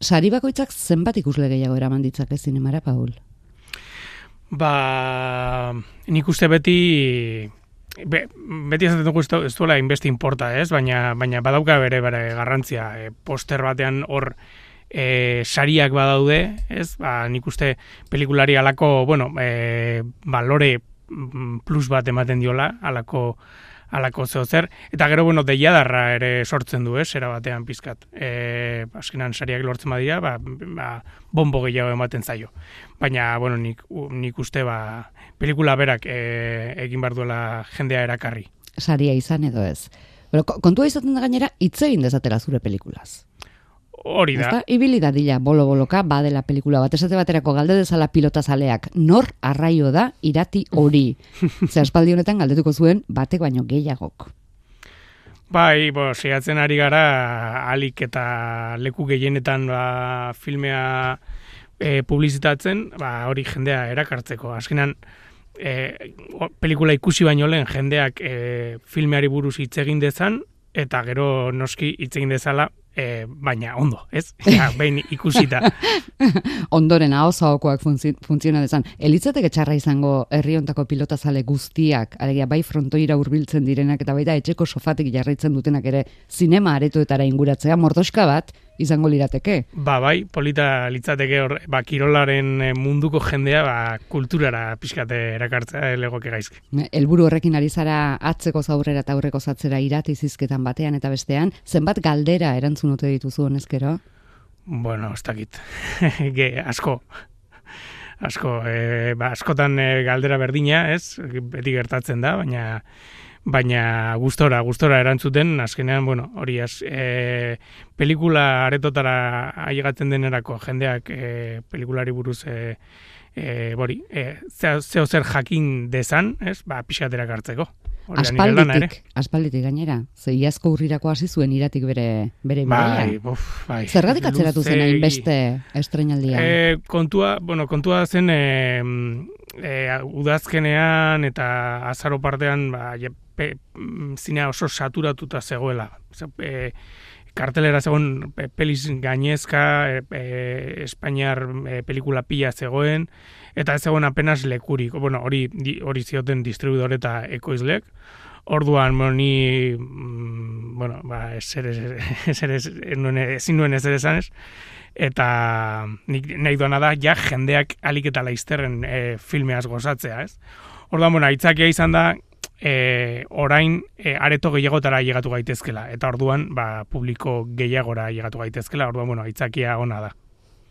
Sari bakoitzak zenbat ikusle gehiago eraman ditzake zinemara, Paul? Ba, nik uste beti be, beti ez dugu ez duela inbesti inporta, ez? Baina, baina badauka bere bere garrantzia. E, poster batean hor e, sariak badaude, ez? Ba, nik uste pelikulari alako, bueno, e, balore mm, plus bat ematen diola, alako alako zeo zer, eta gero, bueno, deiadarra ere sortzen du, ez, era batean pizkat. E, askenan sariak lortzen badia, ba, ba, bombo gehiago ematen zaio. Baina, bueno, nik, nik uste, ba, pelikula berak e, egin bar duela jendea erakarri. Saria izan edo ez. Pero, kontua izaten da gainera, hitz egin dezatela zure pelikulaz. Hori da. Ezta? Ibili da dila bolo-boloka badela pelikula bat. Esate baterako galde dezala pilota zaleak. Nor arraio da irati hori. Zer espaldi honetan galdetuko zuen batek baino gehiagok. Bai, bo, sehatzen ari gara alik eta leku gehienetan ba, filmea e, publizitatzen, ba, hori jendea erakartzeko. Azkenan, e, pelikula ikusi baino lehen jendeak e, filmeari buruz hitz egin dezan, eta gero noski hitz egin dezala e, baina ondo, ez? Ja, behin ikusita. Ondoren hau zaokoak funtziona dezan. Elitzateke txarra izango herriontako pilotazale guztiak, alegia bai frontoira hurbiltzen direnak eta baita etxeko sofatik jarraitzen dutenak ere zinema aretoetara inguratzea, mordoska bat, izango lirateke. Ba, bai, polita litzateke hor, ba, kirolaren eh, munduko jendea, ba, kulturara pixkate erakartzea legoke gaizki. Elburu horrekin ari zara atzeko zaurrera eta aurreko zatzera irati zizketan batean eta bestean, zenbat galdera erantzun ote dituzu honezkero? Bueno, ez dakit. Ge, asko. Asko, e, ba, askotan e, galdera berdina, ez? Beti gertatzen da, baina baina gustora, gustora erantzuten, azkenean, bueno, hori az, e, pelikula aretotara ailegatzen denerako jendeak e, pelikulari buruz e, e, bori, e, zeo zer jakin dezan, ez, ba, pixaterak hartzeko. Aspalditik, aspalditik gainera. Ze iazko urrirako hasi zuen iratik bere bere bai, buf, bai. Zergatik atzeratu zen hain beste estrenaldia? E, kontua, bueno, kontua zen e, e, udazkenean eta azaro partean ba, pe, mm, zinea oso saturatuta zegoela. E, kartelera zegoen pe, peliz gainezka, e, e, Espainiar e, pelikula pila zegoen, eta ez zegoen apenas lekurik. Bueno, hori hori zioten distribuidor eta ekoizlek. Orduan, bueno, ni, mm, bueno, ba, ezer, ezer, ezin nuen ezer esanez, eta nik nahi duana da, ja, jendeak alik eta laizterren e, filmeaz gozatzea, ez? Orduan, bueno, aitzakia izan da, e, orain e, areto gehiagotara llegatu gaitezkela eta orduan ba, publiko gehiagora llegatu gaitezkela orduan bueno aitzakia ona da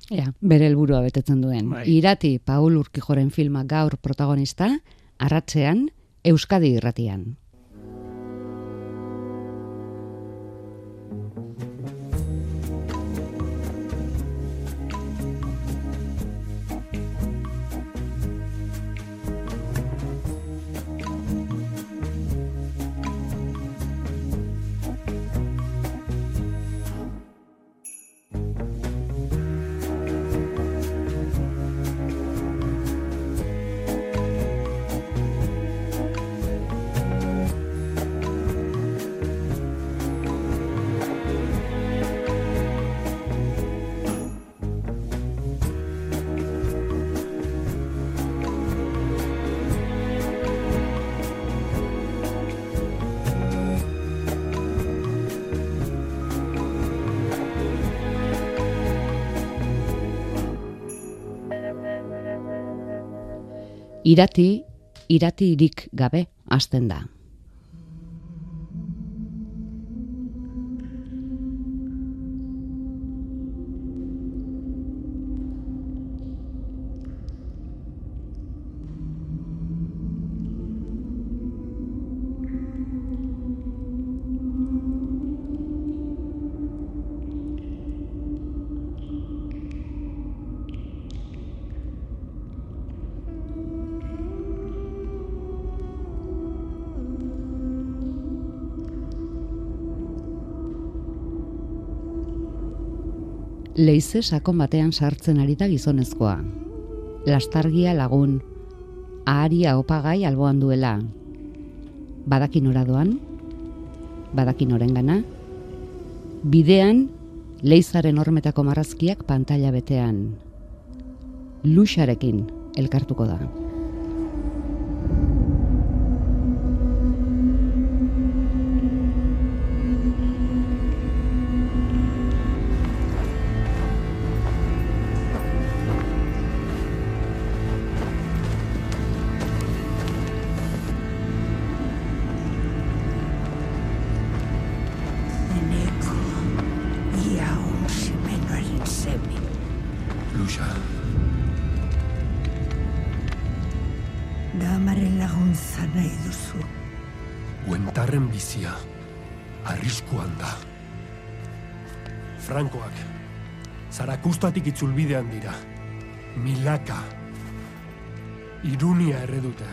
Ja, bere helburua betetzen duen. Bai. Irati Paul Urkijoren filma gaur protagonista, arratzean Euskadi irratian. Irati, iratirik gabe hasten da. Leize sakon batean sartzen ari da gizonezkoa. Lastargia lagun, aharia opagai alboan duela. Badakin oradoan, badakin orengana, bidean leizaren hormetako marrazkiak pantalla betean. Luxarekin elkartuko da. Itzulbidean dira. Milaka. Irunia erredute.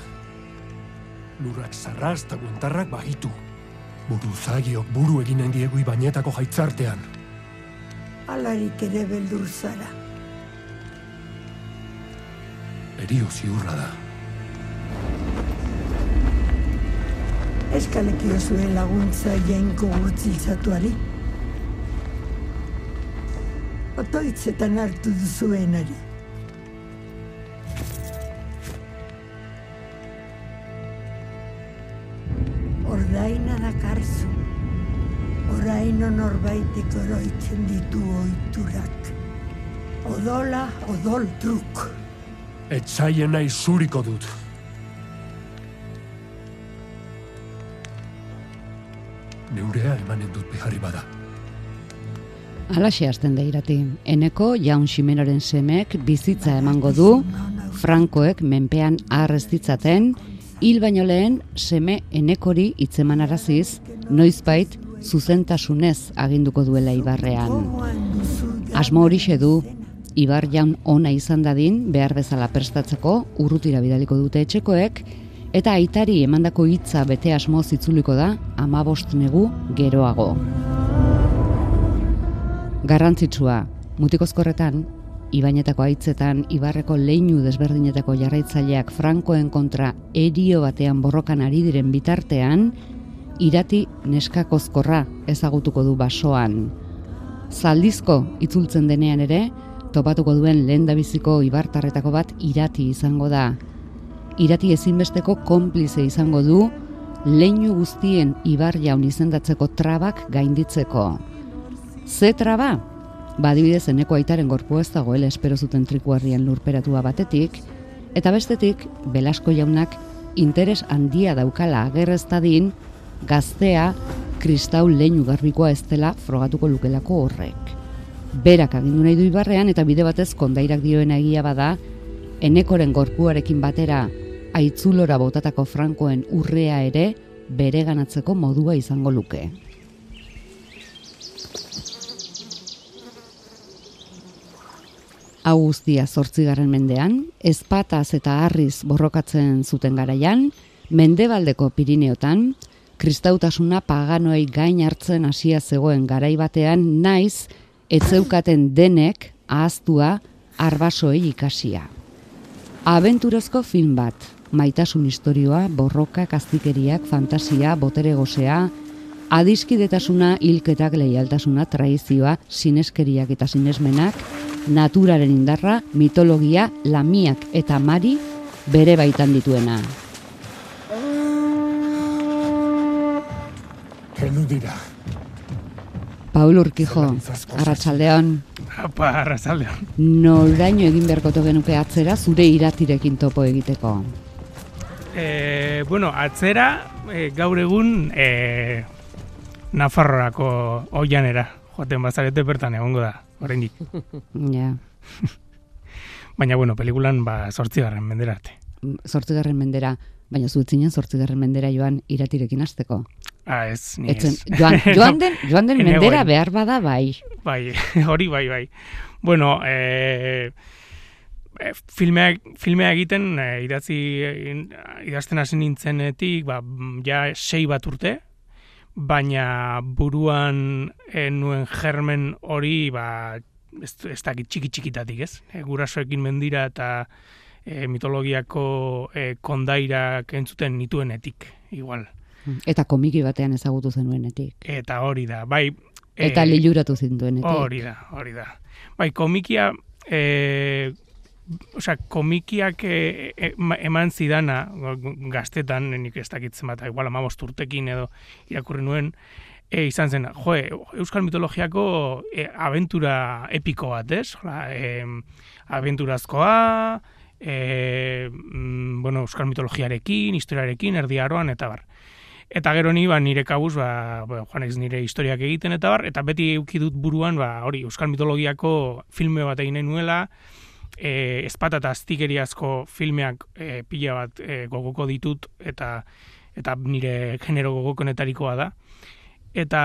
Lurrak zarraz eta guentarrak bagitu. Buruzagiok buru eginen diegu ibainetako jaitzartean. Alarik ere beldur zara. Erio ziurra da. Eskalekio zuen laguntza jainko gurtziltzatuari. Otoitzetan hartu duzuenari. Ordaina dakarzu. Oraino norbaitek oroitzen ditu oiturak. Odola, odol truk. Etzaien nahi zuriko dut. Neurea emanen dut beharri bada. Alaxe hasten da irati. Eneko jaun ximenaren semek bizitza emango du, Frankoek menpean arrez ditzaten, hil baino lehen seme enekori hitzeman araziz, noizbait zuzentasunez aginduko duela ibarrean. Asmo horixe du, Ibar jaun ona izan dadin, behar bezala prestatzeko, urrutira bidaliko dute etxekoek, eta aitari emandako hitza bete asmoz itzuliko da, amabost negu geroago. Garrantzitsua, mutikozkorretan, Ibainetako aitzetan, Ibarreko leinu desberdinetako jarraitzaileak Frankoen kontra erio batean borrokan ari diren bitartean, irati neskakozkorra ezagutuko du basoan. Zaldizko itzultzen denean ere, topatuko duen lehendabiziko ibartarretako bat irati izango da. Irati ezinbesteko konplize izango du, leinu guztien ibar jaun izendatzeko trabak gainditzeko. Ze traba? Badibidez eneko aitaren gorpua ez dagoela espero zuten trikuarrian lurperatua batetik, eta bestetik, Belasko jaunak interes handia daukala agerreztadin, gaztea kristau leinu garbikoa ez dela frogatuko lukelako horrek. Berak agindu nahi du ibarrean eta bide batez kondairak dioena egia bada, enekoren gorpuarekin batera aitzulora botatako frankoen urrea ere bereganatzeko modua izango luke. Hau guztia zortzigarren mendean, ezpataz eta harriz borrokatzen zuten garaian, mendebaldeko Pirineotan, kristautasuna paganoei gain hartzen hasia zegoen garai batean naiz etzeukaten denek ahaztua arbasoei ikasia. Abenturozko film bat, maitasun istorioa, borroka, kastikeriak, fantasia, botere gozea, adiskidetasuna, hilketak, leialtasuna, traizioa, sineskeriak eta sinesmenak, naturaren indarra, mitologia, lamiak eta mari bere baitan dituena. Heldu dira. Paul Urkijo, arratsaldeon, Apa, arrazaldean. noraino egin beharkoto genuke atzera zure iratirekin topo egiteko. E, bueno, atzera, e, gaur egun, e, Nafarroako oianera, joaten bazarete bertan egongo da, oraindik. Ja, Baina, bueno, pelikulan, ba, sortzigarren mendera arte. zortzigarren mendera, baina zuetzinen zortzigarren mendera joan iratirekin hasteko. Ah, ez, ni Etzen, ez. joan, joan den, joan den mendera goen. behar bada bai. Bai, hori bai, bai. Bueno, e, e, filmea, filmea egiten, e, idatzi, idazten hasi nintzenetik, ba, ja sei bat urte, baina buruan e, nuen germen hori, ba, ez, ez dakit txiki txikitatik, ez? E, gurasoekin mendira eta e, mitologiako e, kondairak entzuten nituenetik, igual. Eta komiki batean ezagutu zenuenetik. Eta hori da, bai, Eta Eh, liluratu zinduenetik. Hori da, hori da. Bai, komikia, e, osea, komikiak e, e, ma- eman zidana, gaztetan, nik ez dakitzen bat, igual amabost urtekin edo irakurri nuen, e, izan zen, jo, Euskal mitologiako e, abentura epiko bat, ez? Hola, e, abenturazkoa, e, mm, bueno, Euskal mitologiarekin, historiarekin, erdiaroan, eta bar. Eta gero ni ba, nire kabuz, ba, ba, naiz nire historiak egiten eta bar, eta beti euki dut buruan, ba, hori, Euskal mitologiako filme bat egin nuela, e, ezpata eta aztikeriazko filmeak e, pila bat e, gogoko ditut, eta eta nire genero gogokonetarikoa da. Eta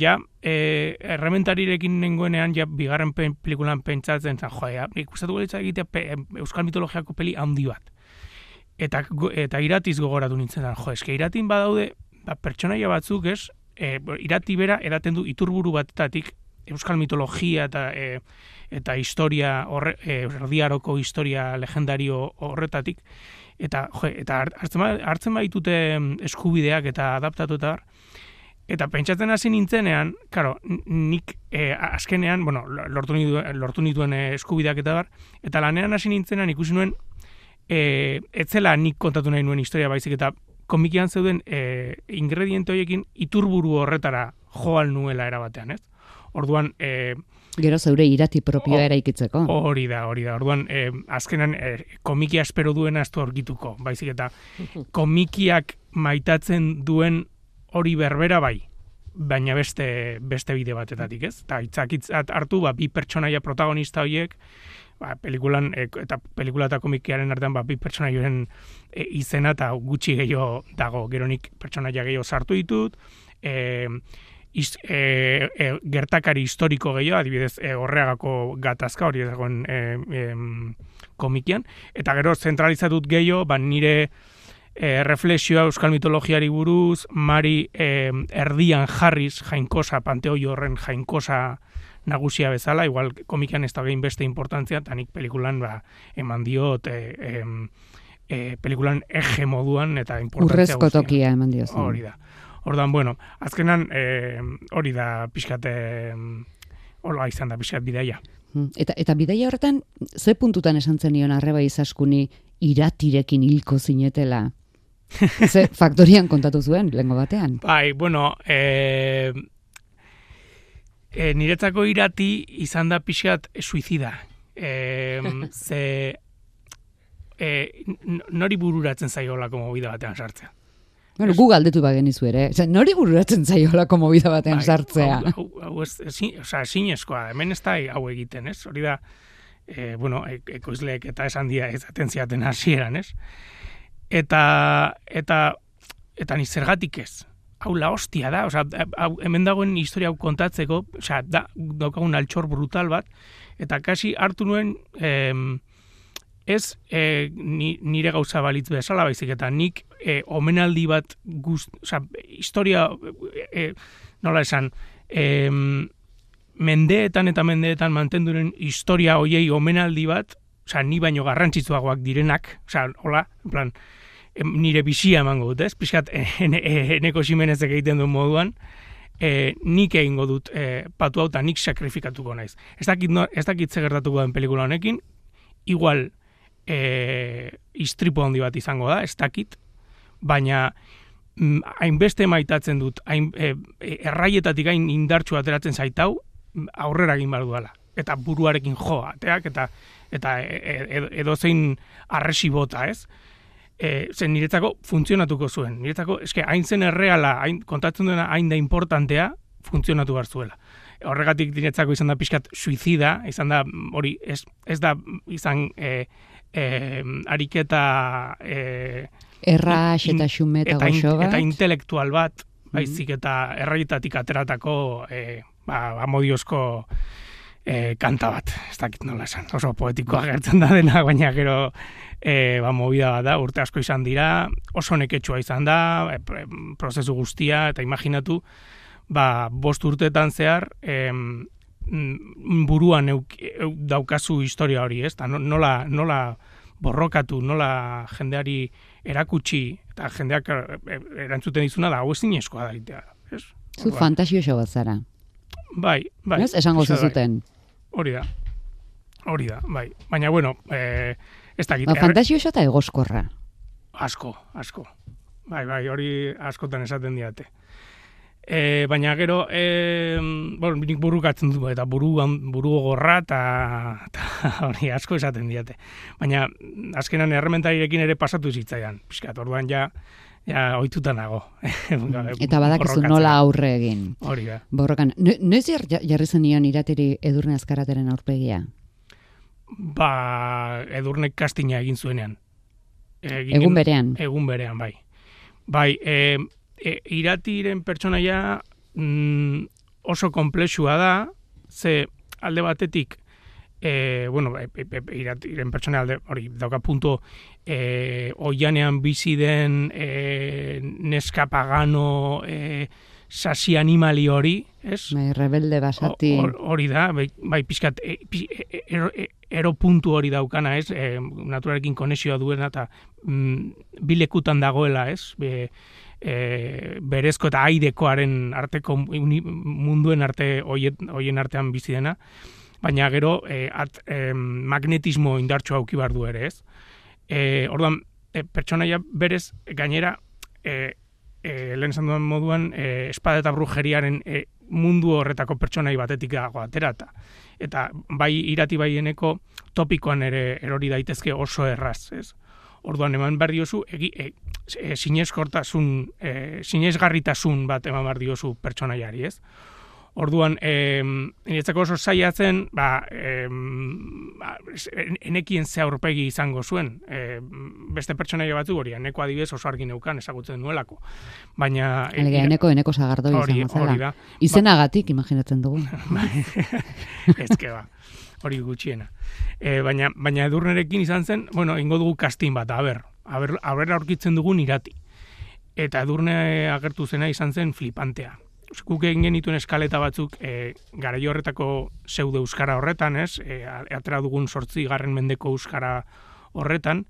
ja, e, errementarirekin nengoenean, ja, bigarren pen, pelikulan pentsatzen zen, joa, nik gustatu galitza egitea pe, Euskal mitologiako peli handi bat eta go- eta iratiz gogoratu nintzen da. Jo, eske iratin badaude ba, pertsonaia batzuk, ez? E, irati bera edaten du iturburu batetatik euskal mitologia eta e, eta historia horre, e, erdiaroko historia legendario horretatik eta jo, eta hart- hartzen ba, hartzen baitute mm, eskubideak eta adaptatu eta. Eta pentsatzen hasi nintzenean, claro, nik e, azkenean, bueno, lortu nituen, lortu nituen eh, eskubideak eta bar, eta lanean hasi nintzenean ikusi nuen e, etzela nik kontatu nahi nuen historia baizik eta komikian zeuden e, ingrediente horiekin iturburu horretara joan nuela erabatean, ez? Orduan, e, Gero zeure irati propioa eraikitzeko. hori da, hori da. Orduan, e, azkenan e, komikia espero duena ez du aurkituko, baizik eta komikiak maitatzen duen hori berbera bai, baina beste beste bide batetatik, ez? Eta hitzakitzat hartu, ba, bi pertsonaia protagonista horiek, ba, pelikulan, e, eta pelikula eta komikiaren artean ba, bi pertsonaioen e, izena eta gutxi gehiago dago, gero nik pertsonaia gehiago sartu ditut, e, iz, e, e, gertakari historiko gehiago, adibidez, e, horreagako gatazka hori dagoen e, em, komikian, eta gero zentralizatut gehiago, ba, nire e, reflexioa euskal mitologiari buruz, Mari e, erdian jarriz jainkosa, panteoi horren jainkosa nagusia bezala, igual komikian ez da gehin beste importantzia, eta nik pelikulan ba, eman diot e, em, e, pelikulan eje moduan eta importantzia Urrezko tokia eman diozu. Hori da. Ordan bueno, azkenan e, hori da pixkat e, hola izan da pixkat bidaia. Mm. Eta, eta bidaia horretan, ze puntutan esan zenion arreba izaskuni iratirekin hilko zinetela? ze faktorian kontatu zuen, lengo batean? Bai, bueno, e, e, niretzako irati izan da pixkat suizida. E, ze e, nori bururatzen zaiolako movida batean sartzea. Bueno, gu galdetu bagenizu ere. Zer, nori bururatzen zaiolako movida batean Bai, sartzea? Hau, hau, hau ez, ezin, osea, ezinezkoa, hemen ez da hau egiten, ez? Hori da, e, bueno, e, ekoizleek eta esan dia ezaten ziaten hasieran, ez? Eta, eta, eta ni zergatik ez? Hau la hostia da, osea, hau, hemen dagoen historia hau kontatzeko, osea, da, daukagun altxor brutal bat, eta kasi hartu nuen, em, ez e, ni, nire gauza balitz bezala baizik eta nik e, omenaldi bat guzt, osea, historia e, nola esan em, mendeetan eta mendeetan mantenduren historia hoiei omenaldi bat, osea, ni baino garrantzitsuagoak direnak, osea, hola, en plan, nire bizia emango dut, ez? Pixkat, eh, ene, eh, eneko simenezek egiten duen moduan, e, nik egingo dut e, patu hau nik sakrifikatuko naiz. Ez dakit, no, ez dakit gertatuko den pelikula honekin, igual e, istripu handi bat izango da, ez dakit, baina mm, hainbeste maitatzen dut, hain, e, e, erraietatik hain indartsu ateratzen zaitau, mm, aurrera egin behar duela. Eta buruarekin jo, ateak, eta eta e, e, edozein arresi bota, ez? E, zen niretzako funtzionatuko zuen. Niretzako, eske, hain zen erreala, hain, kontatzen duena hain da importantea, funtzionatu behar zuela. Horregatik niretzako izan da pixkat suizida, izan da, mm, hori, ez, ez da izan e, e, ariketa e, Errax eta xume eta goxo bat. eta intelektual bat, baizik eta erraietatik ateratako e, ba, amodiozko e, kanta bat, ez dakit nola esan, oso poetikoa gertzen da dena, baina gero e, ba, movida bat da, urte asko izan dira, oso neketsua izan da, e, prozesu guztia, eta imaginatu, ba, bost urteetan zehar, mm, buruan euk, euk daukazu historia hori, ez? Ta no- nola, nola borrokatu, nola jendeari erakutsi, eta jendeak e, e, erantzuten dizuna da, hau ezin eskoa da egitea, ez? Zu Orduan, fantasioso bat zara. Bai, bai. Ez, esango bai. zuten. Hori da. Hori da, bai. Baina, bueno, eh, ez dakit. Ba, erre- fantasioso eta egoskorra. Asko, asko. Bai, bai, hori askotan esaten diate. E, baina gero, e, bueno, nik burukatzen du, eta buru, buru gorra, eta hori asko esaten diate. Baina, azkenan errementarirekin ere pasatu zitzaidan. Piskat, orduan ja, ja ohituta nago. Eta badakizu nola aurre egin. Hori da. Borrokan, no- noiz jar- jarri zenion iratiri edurne azkarateren aurpegia? Ba, edurnek kastina egin zuenean. Egin Egun berean. Egun berean, bai. Bai, e, e, iratiren pertsonaia mm, oso komplexua da, ze alde batetik, e, bueno, e, e, e, iratiren pertsona alde, hori, dauka punto, e, oianean bizi den e, neska pagano, e, sasi animali hori, ez? Bai, rebelde basati. Hor- Hori da, bai, bai pixkat, e, pi- e- ero, e- ero puntu hori daukana, ez? E, naturarekin konexioa duena eta mm, bilekutan dagoela, ez? Be, e, berezko eta airekoaren arteko uni- munduen arte hoien artean bizi dena, baina gero e, at, e, magnetismo indartsu auki bar du ere, ez? E, orduan, e, pertsonaia berez gainera e, e, lehen esan dudan moduan e, espada eta brujeriaren e, mundu horretako pertsonai batetik dago atera eta eta bai irati baieneko topikoan ere erori daitezke oso erraz, ez? Orduan eman behar diozu egi, e, e, sineskortasun, e, sinesgarritasun bat eman behar diozu pertsonaiari, ez? Orduan, e, niretzako oso saiatzen, ba, e, ba, enekien ze aurpegi izango zuen. E, beste pertsonaia batzu hori, eneko adibidez oso argi neukan ezagutzen nuelako. Baina... e, Alega, eneko eneko sagardoi hori, izango hori zela. da. Izenagatik, imaginatzen dugu. Ezke ba, hori gutxiena. E, baina, baina edurnerekin izan zen, bueno, ingo dugu kastin bat, aber, aber, aber aurkitzen dugun irati. Eta edurne agertu zena izan zen flipantea. Guk egin genituen eskaleta batzuk e, garai horretako pseudo euskara horretan, ez? E, atera dugun sortzi garren mendeko euskara horretan,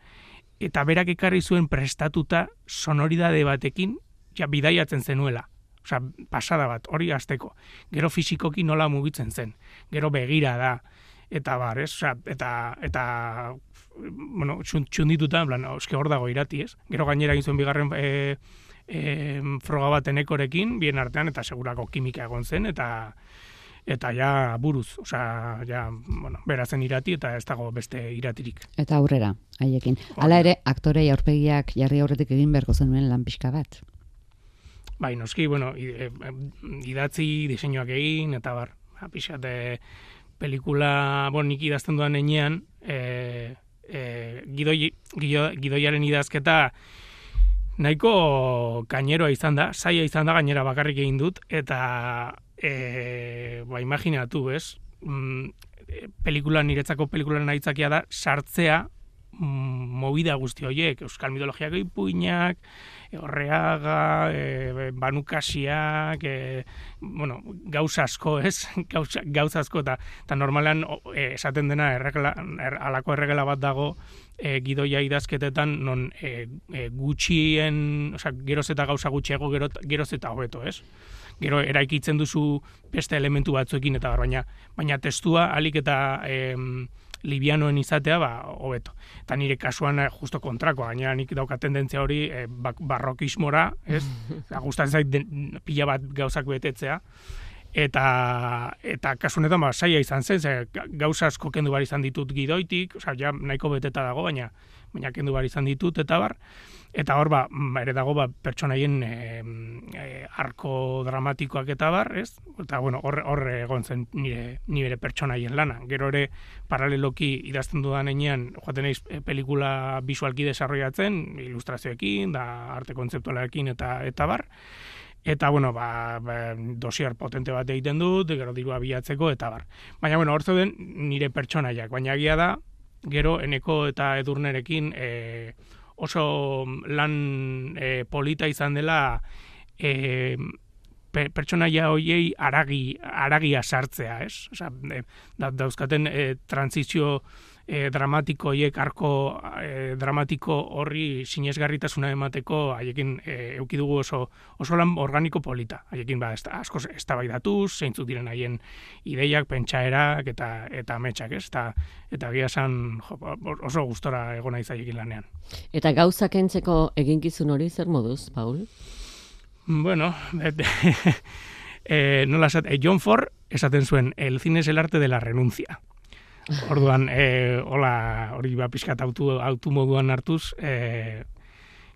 eta berak ekarri zuen prestatuta sonoridade batekin, ja bidaiatzen zenuela. Osea, pasada bat, hori hasteko. Gero fisikoki nola mugitzen zen. Gero begira da eta bar, ez? Osea, eta eta bueno, txun- txundituta, en plan, eske hor dago irati, ez? Gero gainera egin zuen bigarren e, e, froga bat enekorekin, bien artean, eta segurako kimika egon zen, eta eta ja buruz, osea, ja, bueno, berazen irati eta ez dago beste iratirik. Eta aurrera, haiekin. Hala ere, aktorei aurpegiak jarri aurretik egin beharko zenuen lan pixka bat. Bai, noski, bueno, idatzi, diseinuak egin, eta bar, ba, pixat, e, pelikula, bon, nik idazten duan enean, e, e, gidoi, gido, gidoiaren idazketa nahiko kaineroa izan da, saia izan da gainera bakarrik egin dut, eta e, ba, imaginatu, ez? Mm, e, pelikula niretzako pelikulan aitzakia da sartzea mm, movida guzti horiek, euskal mitologiako ipuinak, e, horreaga, e, banukasiak, e, bueno, gauza asko, ez? Gauza, gauza asko, eta, eta normalan e, esaten dena erregela, er, alako erregela bat dago e, gidoia idazketetan, non e, e, gutxien, osea, geroz eta gauza gutxiago, gero, geroz eta hobeto, ez? Gero eraikitzen duzu beste elementu batzuekin eta baina baina testua alik eta em, libianoen izatea ba hobeto. Eta nire kasuan eh, justo kontrakoa, gainera nik dauka tendentzia hori bak- barrokismora, ez? Eta gustatzen zait den- pila bat gauzak betetzea. Eta eta kasu honetan ba saia izan zen, ze ga- gauza asko kendu bar izan ditut gidoitik, osea ja nahiko beteta dago, baina baina kendu bar izan ditut eta bar. Eta hor ba, ba, ere dago ba, pertsonaien e, e, arko dramatikoak eta bar, ez? Eta bueno, hor hor egon zen nire nire pertsonaien lana. Gero ere paraleloki idazten dudan heinean joaten naiz e, pelikula visualki desarrollatzen, ilustrazioekin, da arte kontzeptualarekin eta eta bar. Eta, bueno, ba, ba, dosier potente bat egiten dut, gero dirua bilatzeko, eta bar. Baina, bueno, hor zeuden nire pertsonaiak, baina egia da, gero eneko eta edurnerekin e, oso lan e, polita izan dela e, pe, pertsonaia hoiei aragi, aragia sartzea, ez? Osea, e, da, dauzkaten e, transizio e, dramatiko hiek arko e, dramatiko horri sinesgarritasuna emateko haiekin e, euki dugu oso oso lan organiko polita. Haiekin ba asko eztabaidatuz, zeintzuk diren haien ideiak, pentsaerak eta eta ametsak, ez? Eta eta gia san oso gustora egon naiz haiekin lanean. Eta gauzak entzeko eginkizun hori zer moduz, Paul? Bueno, et, eh, nola esat, eh, John Ford esaten zuen, el cine es el arte de la renuncia. Orduan, e, hola, hori ba pixkat autu, autu moduan hartuz, e,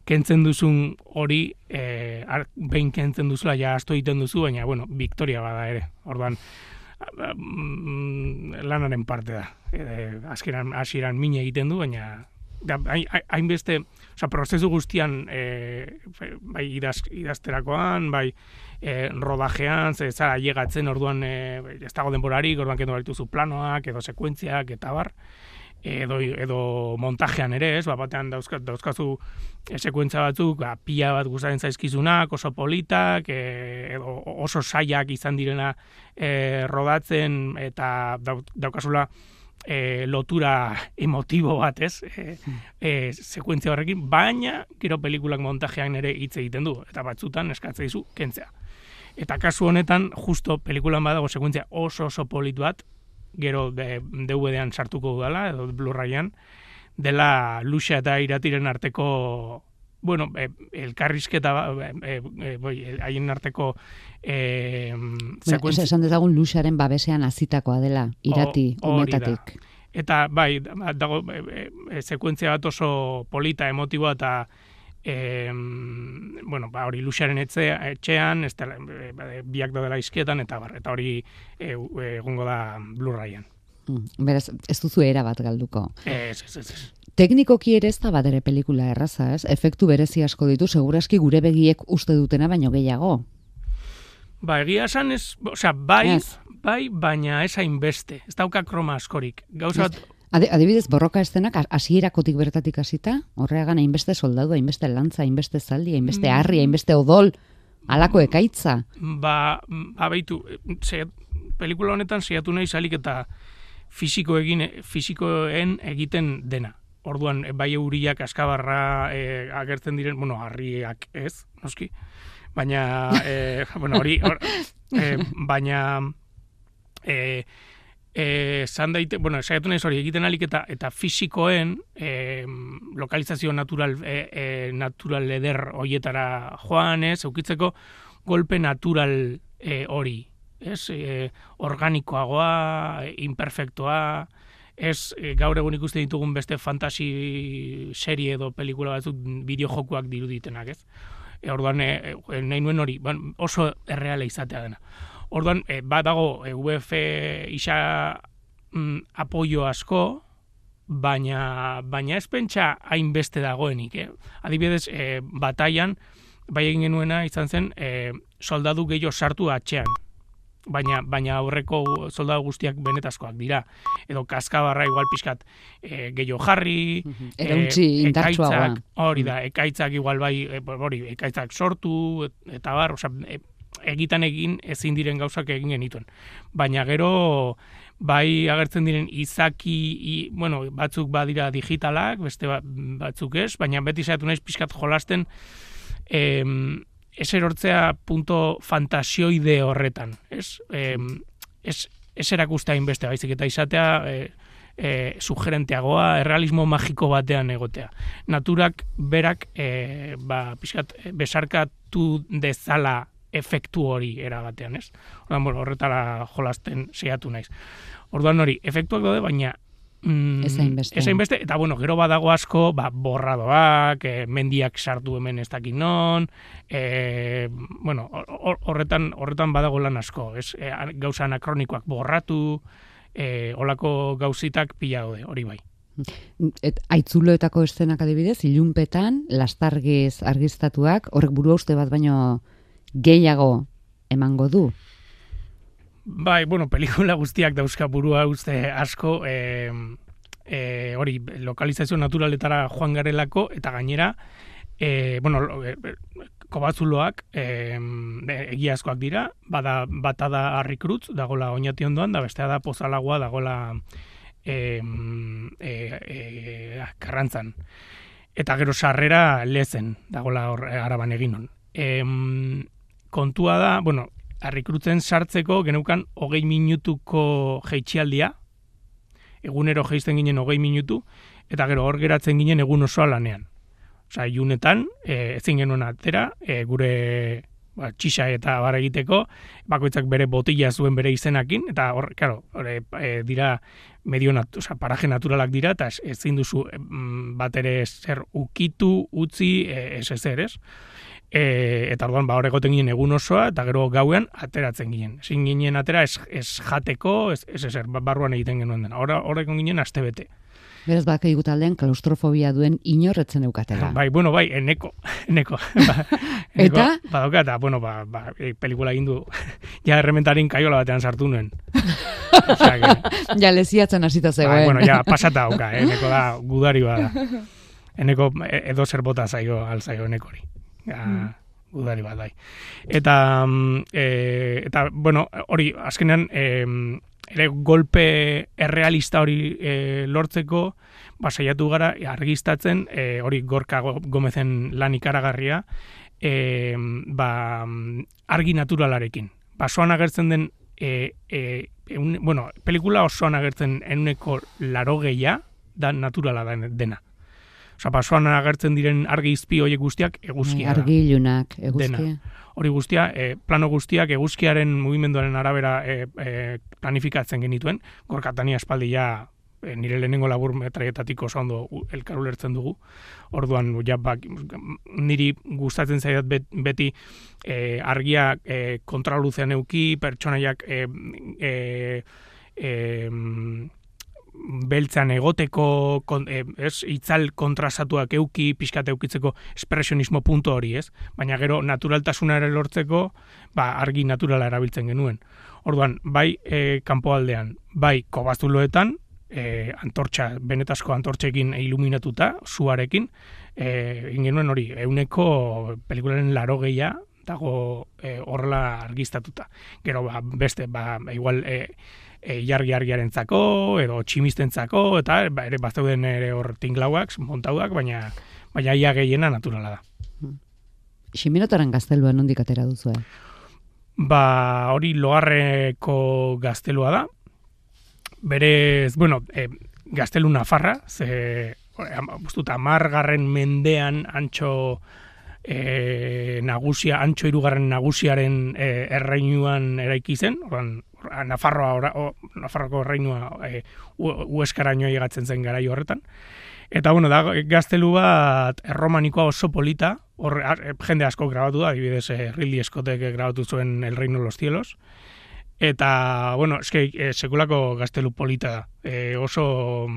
kentzen duzun hori, e, ar, behin kentzen duzula, ja asto egiten duzu, baina, bueno, victoria bada ere. Orduan, mm, lanaren parte da. E, azkeran, hasieran mine egiten du, baina hainbeste, oza, prozesu guztian, e, bai idaz, idazterakoan, bai e, rodajean, ze zara llegatzen orduan e, ez dago denborarik, orduan kendu zu planoak, edo sekuentziak, eta bar, edo, edo montajean ere, ez, ba, batean dauzkat, dauzkazu e, sekuentza batzuk, ba, pila bat gustaren zaizkizunak, oso politak, e, edo oso saiak izan direna e, rodatzen, eta daukazula, e, lotura emotibo bat, ez? E, e, sekuentzia horrekin, baina gero pelikulak montajean ere hitz egiten du, eta batzutan eskatzea dizu kentzea. Eta kasu honetan, justo pelikulan badago sekuentzia oso oso polit bat, gero DVD-an sartuko dudala, edo Blu-rayan, dela luxa eta iratiren arteko bueno, e, elkarrizketa ba, e, e, e, haien arteko e, sekuentzia... Esan dezagun luxaren babesean azitakoa dela, irati, o, umetatik. Eta, bai, dago, e, e, sekuentzia bat oso polita, emotiboa, eta e, bueno, ba, hori luxaren etxe, etxean, ez dela, e, biak da dela izkietan, eta bar, eta hori egongo da Blu-rayan. Mm, beraz, ez duzu era bat galduko. Ez, ez, ez. ez. Teknikoki ere ez da badere pelikula erraza, ez? Efektu berezi asko ditu, seguraski gure begiek uste dutena baino gehiago. Ba, egia esan ez, osea, bai, bai, baina ez hainbeste. Ez dauka kroma askorik. Gauza adibidez, borroka estenak hasierakotik bertatik hasita, horreagan hainbeste soldadu, hainbeste lantza, hainbeste zaldi, hainbeste mm. harri, hainbeste odol, alako ekaitza. Ba, ba baitu, pelikula honetan saiatu nahi salik eta fisiko egin, fisikoen egiten dena. Orduan, bai euriak askabarra e, agertzen diren, bueno, harriak ez, noski, baina, e, bueno, hori, or, e, baina, e, e, zan daite, bueno, saiatu nahi hori egiten alik eta, eta fisikoen e, lokalizazio natural, e, e, natural leder hoietara joan ez, eukitzeko golpe natural e, hori, ez, e, organikoagoa, imperfektoa, ez e, gaur egun ikuste ditugun beste fantasi serie edo pelikula batzuk bideo jokuak diruditenak, ez? E, orduan, e, e, nahi nuen hori, ban, oso erreala izatea dena. Orduan, e, bat dago, e, UF isa mm, apoio asko, baina, baina ez pentsa hainbeste dagoenik, eh? Adibidez, e, bataian, bai egin genuena izan zen, e, soldadu gehiago sartu atxean baina baina aurreko soldadu guztiak benetazkoak dira. Edo kaskabarra igual pixkat e, gehiago jarri eruntzi e, indartsuagoa hori da ekaitzak igual bai e, hori ekaitzak sortu eta bar osea e, egitan egin ezin diren gauzak egin genituen. Baina gero bai agertzen diren izaki i, bueno batzuk badira digitalak beste ba, batzuk ez baina beti saiatu naiz pixkat jolasten em, ez erortzea punto fantasioide horretan, ez? E, ez, ez erakustea inbeste, baizik eta izatea e, e, sugerenteagoa, errealismo magiko batean egotea. Naturak berak e, ba, pixkat, besarkatu dezala efektu hori era batean, ez? Ordan, bueno, horretara jolasten seiatu naiz. Orduan hori, efektuak daude, baina Mm, ez hainbeste. Eta, bueno, gero badago asko, ba, borradoak, e, mendiak sartu hemen ez dakit non, e, bueno, horretan, horretan badago lan asko, ez, e, gauza anakronikoak borratu, e, olako gauzitak pila daude, hori bai. Et, aitzuloetako eszenak adibidez, ilunpetan, lastargiz argiztatuak, horrek buru uste bat baino gehiago emango du. Bai, bueno, pelikula guztiak dauzka burua uste asko, e, e, hori, lokalizazio naturaletara joan garelako, eta gainera, e, bueno, kobatzuloak e, egiazkoak dira, bada, bata da harrikrutz, dagola oinati ondoan, da bestea da pozalagoa, dagola e, e, e, karrantzan. Eta gero sarrera lezen, dagola hor araban egin hon. E, kontua da, bueno, arrikrutzen sartzeko geneukan hogei minutuko jeitxialdia, egunero jeisten ginen hogei minutu, eta gero hor geratzen ginen egun osoa lanean. Osa, iunetan, e, ezin genuen atera, e, gure ba, txisa eta bar egiteko, bakoitzak bere botila zuen bere izenakin, eta hor, claro, hor, e, e, dira medio nat, oza, paraje naturalak dira, eta ezin duzu bat ere zer ukitu, utzi, e, ez ez ez. E, eta orduan, ba, horregoten ginen egun osoa, eta gero gauean ateratzen ginen. Ezin ginen atera ez, ez jateko, ez ez, ez ba, barruan egiten genuen dena. Horrekon ginen aste bete. Beraz, baka taldean klaustrofobia duen inorretzen eukatela. Bai, bueno, bai, eneko, eneko. ba, eneko Eta? Badoka, eta, bueno, ba, ba, e, pelikula egin du, ja errementarin kaiola batean sartu nuen. Osea, que... ja, leziatzen hasita zegoen. Bai, bueno, ja, pasata hauka, eh, eneko da, gudari bada. Eneko e, edo zer bota zaio, alzaio enekori. Ja, mm. Gudari bat, bai. Eta, e, eta, bueno, hori, azkenean, e, ere golpe errealista hori e, lortzeko ba saiatu gara argistatzen e, hori gorka gomezen lan ikaragarria e, ba, argi naturalarekin basoan agertzen den e, e, bueno, pelikula osoan agertzen enuneko laro geia da naturala dena Osa, basoan agertzen diren argi izpi horiek guztiak eguzkia da. Argi ilunak, eguzkia hori guztia, e, plano guztiak eguzkiaren mugimenduaren arabera e, e, planifikatzen genituen, gorkatania espaldi ja e, nire lehenengo labur metraietatik oso ondo elkar ulertzen dugu. Orduan, ja, bak, niri gustatzen zaidat beti e, argia e, kontraluzean euki, pertsonaiak e, e, e, beltzan egoteko, kon, e, ez, itzal kontrasatuak euki, pixkat eukitzeko espresionismo punto hori, ez? Baina gero naturaltasuna ere lortzeko, ba, argi naturala erabiltzen genuen. Orduan, bai e, kanpoaldean, bai kobazuloetan, e, antortxa, benetazko antortxekin iluminatuta, zuarekin, e, ingenuen hori, euneko pelikularen laro gehia, dago e, horrela argiztatuta. Gero, ba, beste, ba, igual, e, e, jargi argiarentzako edo tximistentzako eta ba, ere bazeuden ere hor tinglauak, montauak, baina baina ia gehiena naturala da. Ximenotaran gaztelua nondik atera duzu, eh? Ba, hori loarreko gaztelua da. Berez, bueno, e, gaztelu nafarra, ze, bustuta, margarren mendean antxo e, nagusia, antxo irugarren nagusiaren e, erreinuan eraiki zen, oran, Nafarroa, ora, o, Nafarroko reinua e, ueskaraino egatzen zen garai horretan. Eta bueno, da gaztelu bat erromanikoa oso polita, hor jende asko grabatu da, adibidez eh, Ridley Scottek grabatu zuen El Reino los Cielos. Eta, bueno, eske, e, sekulako gaztelu polita. E, oso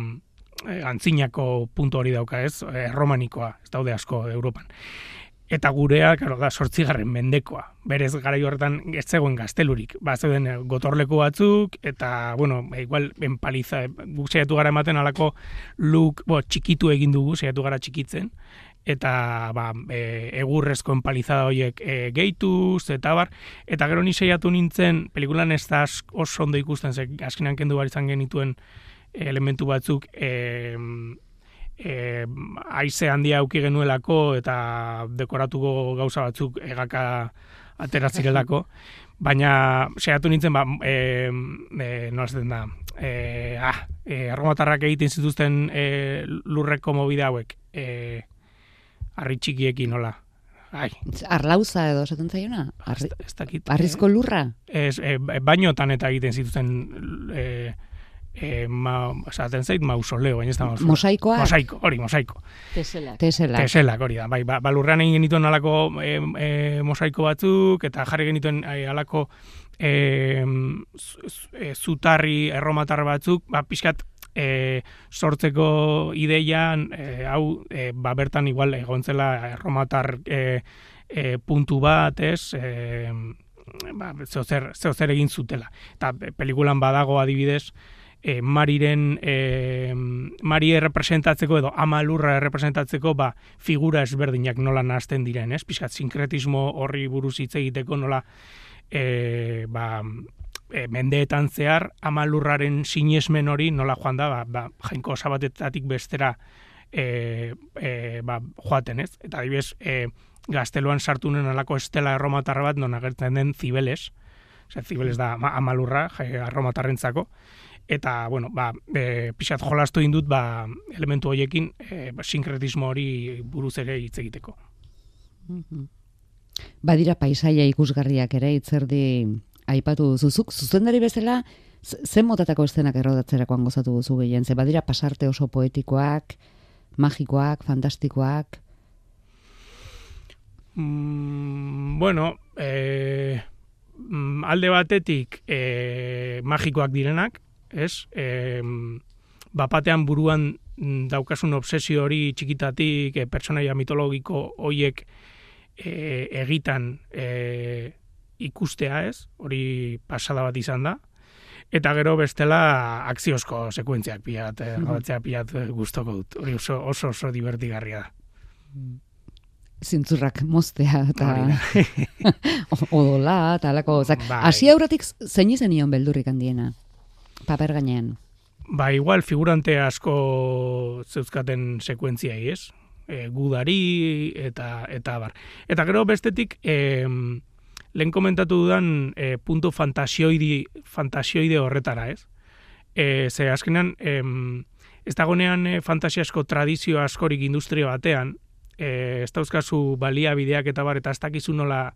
e, antzinako puntu hori dauka ez, erromanikoa, ez daude asko Europan. Eta gurea, karo, da, sortzigarren mendekoa. Berez, gara horretan ez zegoen gaztelurik. Ba, zeuden eh, gotorleku batzuk, eta, bueno, ba, igual, enpaliza, guk saiatu gara ematen alako luk, bo, txikitu egin dugu, saiatu gara txikitzen, eta, ba, e, egurrezko enpalizada horiek e, gehituz, eta bar, eta gero ni saiatu nintzen, pelikulan ez da oso ondo ikusten, ze, azkenean kendu bar izan genituen elementu batzuk, e, e, aize handia auki genuelako eta dekoratuko gauza batzuk egaka ateratzirelako, baina seiatu nintzen, ba, e, e, da, e, ah, e, arromatarrak egiten zituzten e, lurreko mobide hauek, e, arri txikiekin nola. Ai. Arlauza edo esaten zaiona? Arri, arrizko lurra? Ez, e, bainotan eta egiten zituzten e, e, ma, esaten zait mausoleo, baina ez da mausoleo. Mosaikoa? Mosaiko, hori, mosaiko. Teselak. Teselak. Teselak, hori da. Bai, ba, balurrean egin genituen alako e, e, mosaiko batzuk, eta jarri genituen e, alako e, zutarri erromatar batzuk, ba, pixkat e, sortzeko ideian, e, hau, e, ba, bertan igual egontzela erromatar e, e, puntu bat, ez, e, ba, zeozer, zeozer egin zutela. Eta pelikulan badago adibidez, e, mariren e, mari errepresentatzeko edo amalurra errepresentatzeko ba, figura ezberdinak nola nazten diren, ez? Piskat, sinkretismo horri buruz hitz egiteko nola e, ba, e, mendeetan zehar amalurraren sinesmen hori nola joan da, ba, ba, jainko osabatetatik bestera e, e, ba, joaten ez. Eta adibidez, e, gazteluan sartu nuen alako estela erromatarra bat non agertzen den zibeles, zibeles da amalurra, arromatarrentzako, eta, bueno, ba, e, pixat jolastu indut, ba, elementu horiekin, e, ba, sinkretismo hori buruz ere hitz egiteko. Mhm. Badira paisaia ikusgarriak ere itzerdi aipatu duzuzuk, zuzendari bezala, zen motatako estenak errodatzerakoan gozatu duzu gehien, ze badira pasarte oso poetikoak, magikoak, fantastikoak? Mm, bueno, e, alde batetik e, magikoak direnak, ez? E, bapatean buruan daukasun obsesio hori txikitatik e, pertsonaia mitologiko hoiek e, egitan e, ikustea ez, hori pasada bat izan da, eta gero bestela akziozko sekuentziak pilat, e, rodatzea pilat guztoko dut, hori oso oso, oso divertigarria da. Zintzurrak moztea eta odola eta alako, Bai. hasi aurretik zein ion beldurrik handiena, paper gainean. Ba, igual figurante asko zeuzkaten sekuentziai, ez? E, gudari eta eta bar. Eta gero bestetik e, lehen komentatu dudan e, puntu fantasioidi, fantasioide horretara, ez? E, ze azkenean, e, ez dagonean e, fantasiasko tradizio askorik industria batean, e, ez dauzkazu baliabideak eta bar, eta ez dakizu nola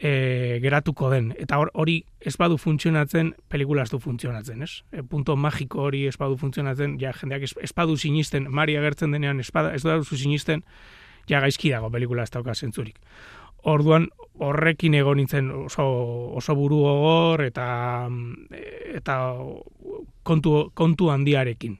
e, geratuko den. Eta hor- hori ez badu funtzionatzen, pelikula ez du funtzionatzen, ez? E, punto magiko hori ez badu funtzionatzen, ja, jendeak ez, badu sinisten, Mari agertzen denean ez, bada, ez duzu sinisten, ja gaizki dago pelikula ez dauka zentzurik. Orduan horrekin egon nintzen oso, oso buru gogor eta eta kontu, kontu handiarekin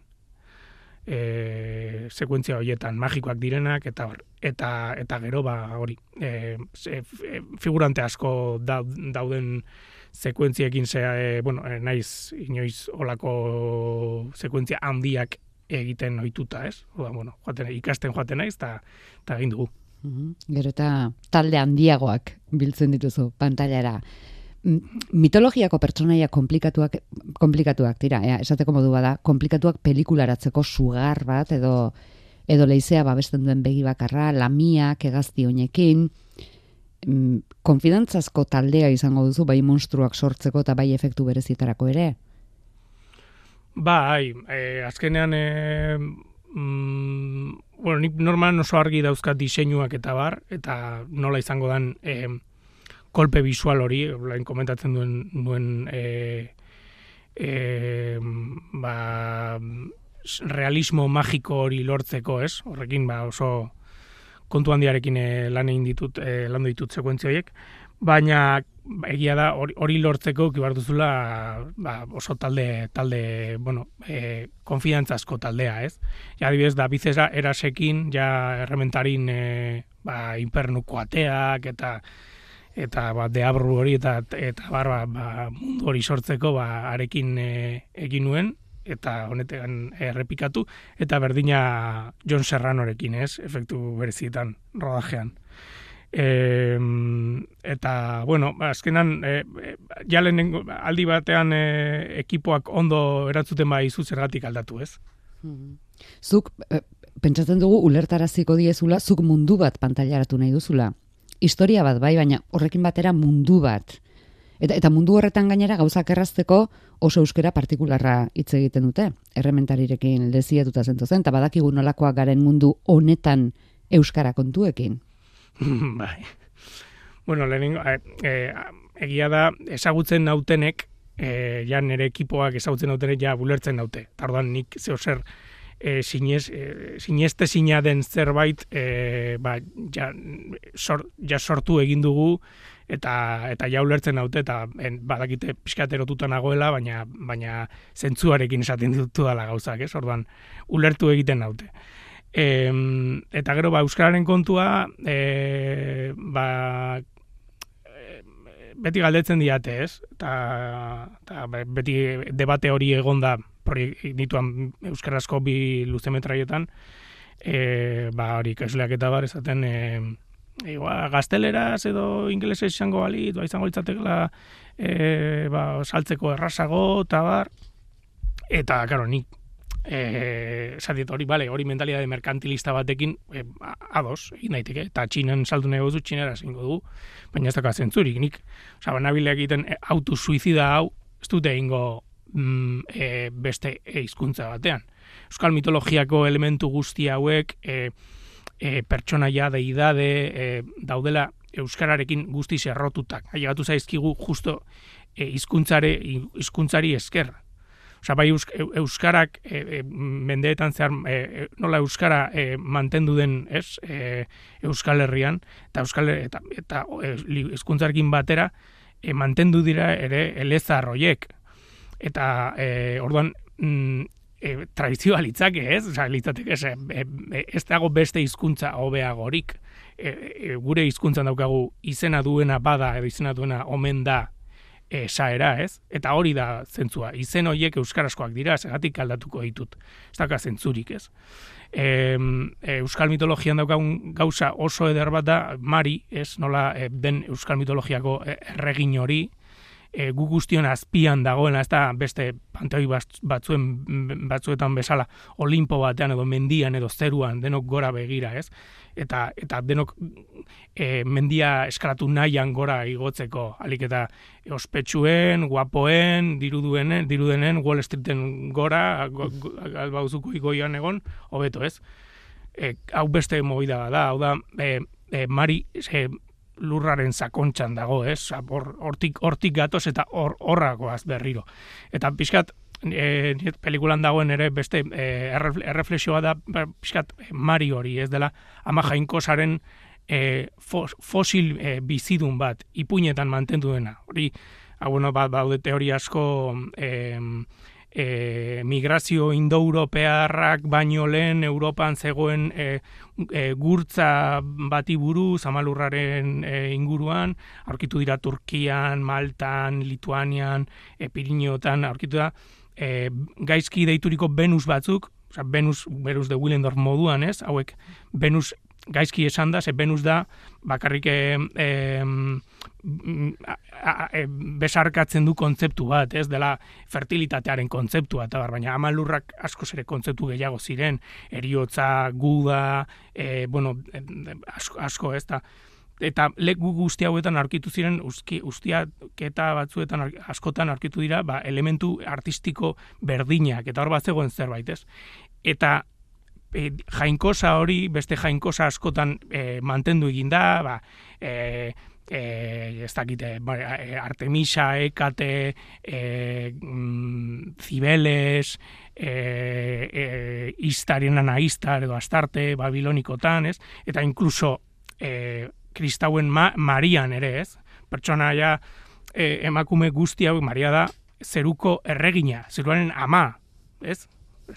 e, sekuentzia horietan magikoak direnak eta hor, eta eta gero ba hori e, ze- e, figurante asko da, dauden sekuentziekin zea, e, bueno, e, naiz inoiz olako sekuentzia handiak egiten ohituta, ez? Oda, bueno, joaten, ikasten joaten naiz eta eta egin dugu. Gero eta talde handiagoak biltzen dituzu pantailara. Mitologiako pertsonaia komplikatuak komplikatuak dira, ea, esateko modu bada, komplikatuak pelikularatzeko sugar bat edo edo leizea babesten duen begi bakarra, lamiak, egazti honekin, konfidantzazko taldea izango duzu bai monstruak sortzeko eta bai efektu berezitarako ere. Bai, e, azkenean, e, mm, bueno, nik normalan oso argi dauzkat diseinuak eta bar, eta nola izango dan e, kolpe visual hori, lain komentatzen duen, duen e, e, ba, realismo magiko hori lortzeko, ez? Horrekin, ba, oso kontu handiarekin e, lan egin ditut, e, landu ditut sekuentzia horiek, baina egia da hori, lortzeko kibar duzula ba, oso talde talde bueno e, konfiantzazko taldea ez ja adibidez da bizesa erasekin ja errementarin e, ba inpernuko ateak eta eta ba deabru hori eta eta bar ba, ba, mundu hori sortzeko ba arekin e, egin nuen eta honetan errepikatu eta berdina John Serranorekin, ez? Efektu berezietan rodajean. E, eta, bueno, azkenan, e, e, ja lehenengo, aldi batean e, ekipoak ondo eratzuten bai zu zergatik aldatu, ez? Zuk, eh, pentsatzen dugu, ulertaraziko diezula, zuk mundu bat pantailaratu nahi duzula. Historia bat bai, baina horrekin batera mundu bat. Eta, eta mundu horretan gainera gauzak errazteko oso euskera partikularra hitz egiten dute. Errementarirekin leziatuta zentu zen, eta badakigu nolakoak garen mundu honetan euskara kontuekin. bai. Bueno, lehenengo, e, e, egia da, ezagutzen nautenek, e, ja nire ekipoak ezagutzen nautenek, ja bulertzen naute. Tardan nik zeo zer e, sinez, e, sineste den zerbait, e, ba, ja, sor, ja sortu egin dugu, eta eta ja ulertzen naute eta en, badakite pixkat erotuta nagoela, baina baina zentzuarekin esaten ditu dala gauzak, ez? Orduan ulertu egiten naute. E, eta gero ba euskararen kontua e, ba beti galdetzen diate, ez? Eta, eta beti debate hori egonda proiektuan euskarazko bi luzemetraietan, e, ba hori ikasleak eta bar esaten e, igual, gazteleraz edo ingelesa izango balit, ba, izango litzatekela e, ba, saltzeko errazago, eta bar, eta, karo, nik eh hori bale hori mentalidade merkantilista batekin e, ados egin daiteke eta txinan saldu nego zu txinera egingo du baina ez dago zentzurik nik osea banabile egiten e, auto suizida hau ez dute egingo mm, e, beste hizkuntza batean euskal mitologiako elementu guzti hauek e, e, pertsonaia deidade e, daudela euskararekin guzti zerrotutak ailegatu zaizkigu justo hizkuntzare e, hizkuntzari esker Osa, bai euskarak e, e, mendeetan zehar e, nola euskara e, mantendu den, ez? E, Euskal Herrian eta euskal eta eta hizkuntzarekin batera e, mantendu dira ere elezar hoiek. Eta e, orduan mm, e, tradizioa litzake, ez? Osea, litzateke ez, e, ez dago beste hizkuntza hobeagorik. E, e, gure hizkuntzan daukagu izena duena bada edo izena duena omen da esaera, ez? Eta hori da zentzua. Izen horiek euskarazkoak dira, segatik aldatuko ditut. Ez daka zentzurik, ez? E, euskal mitologian daukagun gauza oso eder bat da, Mari, ez? Nola e, den euskal mitologiako erregin hori, e, gu guztion azpian dagoena, ez da beste panteoi batzuen batzuetan bezala olimpo batean edo mendian edo zeruan denok gora begira, ez? Eta, eta denok e, mendia eskalatu nahian gora igotzeko, alik eta ospetsuen, guapoen, diruduen, dirudenen, Wall Streeten gora, go, go, igoian egon, hobeto, ez? E, hau beste movida da, hau da, e, e, Mari, e, lurraren sakontxan dago, ez? Hortik hortik gatoz eta hor horragoaz berriro. Eta pixkat e, pelikulan dagoen ere beste e, erreflexioa da ba, pixkat Mari hori, ez dela ama jainkosaren e, fosil e, bizidun bat ipuinetan mantendu dena. Hori, hau bueno, ba, baude teoria asko e, e, migrazio indo-europearrak baino lehen Europan zegoen e, e, gurtza bati buru zamalurraren e, inguruan, aurkitu dira Turkian, Maltan, Lituanian, e, Piriniotan, aurkitu da, e, gaizki deituriko Venus batzuk, Osa, Venus, Venus de Willendorf moduan, ez? Hauek, Venus gaizki esan da, ze Venus da, bakarrik e, e, besarkatzen du kontzeptu bat, ez? Dela fertilitatearen kontzeptua, eta bar, baina amalurrak asko zere kontzeptu gehiago ziren, eriotza, guda, e, bueno, asko, asko ez da, eta leku guzti hauetan aurkitu ziren uski, ustiaketa batzuetan askotan aurkitu dira ba, elementu artistiko berdinak, eta hor bat zegoen zerbait, ez? Eta e, jainkosa hori, beste jainkosa askotan e, mantendu egin da, ba, e, e, ez dakite, ba, e, Artemisa, Ekate, e, mm, Zibeles, e, e, Istarien anaistar edo Astarte, Babilonikotan, ez? Eta inkluso e, kristauen ma, Marian ere, ez? Pertsona ja, e, emakume guzti hau, Maria da, zeruko erregina, zeruaren ama, ez?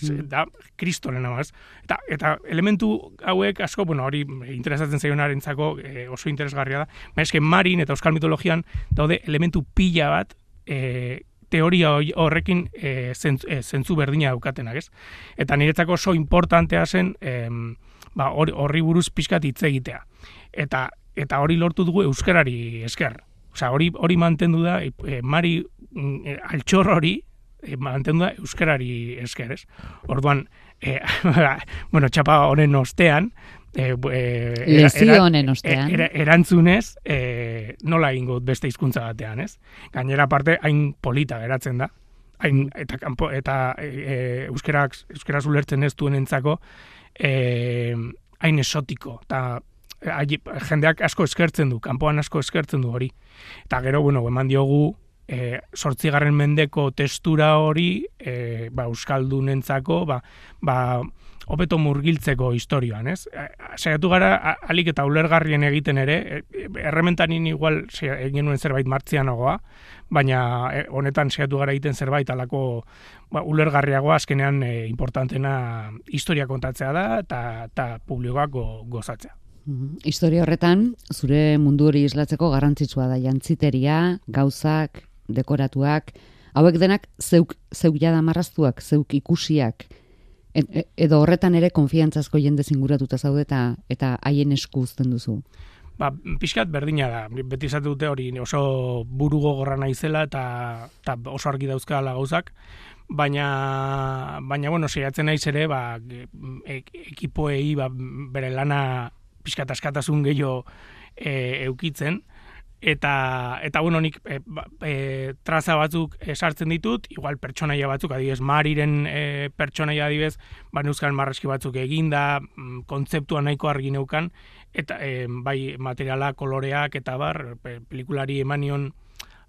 Mm. da kristoren amaz. Eta, eta elementu hauek asko, bueno, hori interesatzen zaionarentzako e, oso interesgarria da. Baina marin eta euskal mitologian daude elementu pila bat e, teoria horrekin e, zentzu, berdina daukatenak, ez? Eta niretzako oso importantea zen e, ba, horri buruz pixkat hitz egitea. Eta, eta hori lortu dugu euskarari esker. Osea, hori hori mantendu da e, Mari mm, altxor hori e, mantendu da euskarari esker, ez? Orduan, e, bueno, txapa honen ostean, e, e, honen ostean. E, erantzunez, e, nola egingo beste hizkuntza batean, ez? Gainera parte, hain polita geratzen da. Hain, eta kanpo, eta e, euskerak, euskaraz ulertzen ez duen entzako, e, hain esotiko, eta jendeak asko eskertzen du, kanpoan asko eskertzen du hori. Eta gero, bueno, eman diogu, e, sortzigarren mendeko testura hori e, ba, Euskaldunentzako ba, ba, opeto murgiltzeko historioan, ez? E, saiatu gara, alik eta ulergarrien egiten ere, e, errementanin igual egin nuen zerbait martzianagoa, baina e, honetan saiatu gara egiten zerbait alako ba, ulergarriagoa azkenean e, importantena historia kontatzea da eta, eta publikoak gozatzea. Mhm. Historia horretan, zure mundu hori islatzeko garrantzitsua da jantziteria, gauzak, dekoratuak, hauek denak zeuk, zeuk jada marraztuak, zeuk ikusiak, e, edo horretan ere konfiantzazko jende zinguratuta zaude eta eta haien esku uzten duzu. ba, pixkat berdina da. Beti izate dute hori oso buru gogorra naizela eta, eta oso argi dauzkala gauzak. Baina, baina bueno, saiatzen naiz ere, ba, e, ekipoei ba, bere lana pixkat askatasun gehiago e, eukitzen. Eta, eta bueno, nik e, e, traza batzuk sartzen ditut, igual pertsonaia batzuk, adibidez, mariren e, pertsonaia adibidez, ba, neuzkan marraski batzuk eginda, mm, kontzeptua nahiko argi neukan, eta e, bai materiala, koloreak, eta bar, pelikulari emanion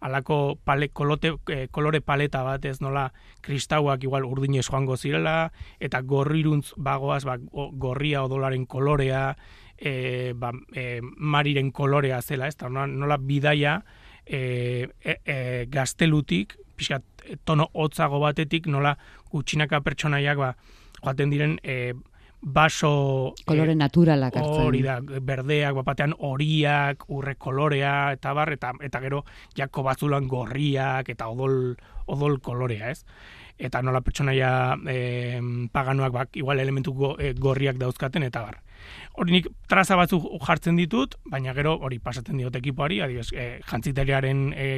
alako pale, kolote, e, kolore paleta bat ez nola kristauak igual urdinez joango zirela, eta gorriruntz bagoaz, ba, gorria odolaren kolorea, e, ba, e, mariren kolorea zela, ez nola, nola bidaia e, e, e, gaztelutik, pixkat, tono hotzago batetik, nola gutxinaka pertsonaiak ba, joaten diren e, baso... Kolore e, naturalak hartzen. Hori da, berdeak, bapatean horiak, urre kolorea, eta bar, eta, eta gero jako batzulan gorriak, eta odol, odol kolorea, ez? Eta nola pertsonaia e, paganoak, bak, igual elementu go, e, gorriak dauzkaten, eta bar hori nik traza batzuk jartzen ditut, baina gero hori pasatzen diot ekipoari, adibes, e, eh, jantziteriaren e,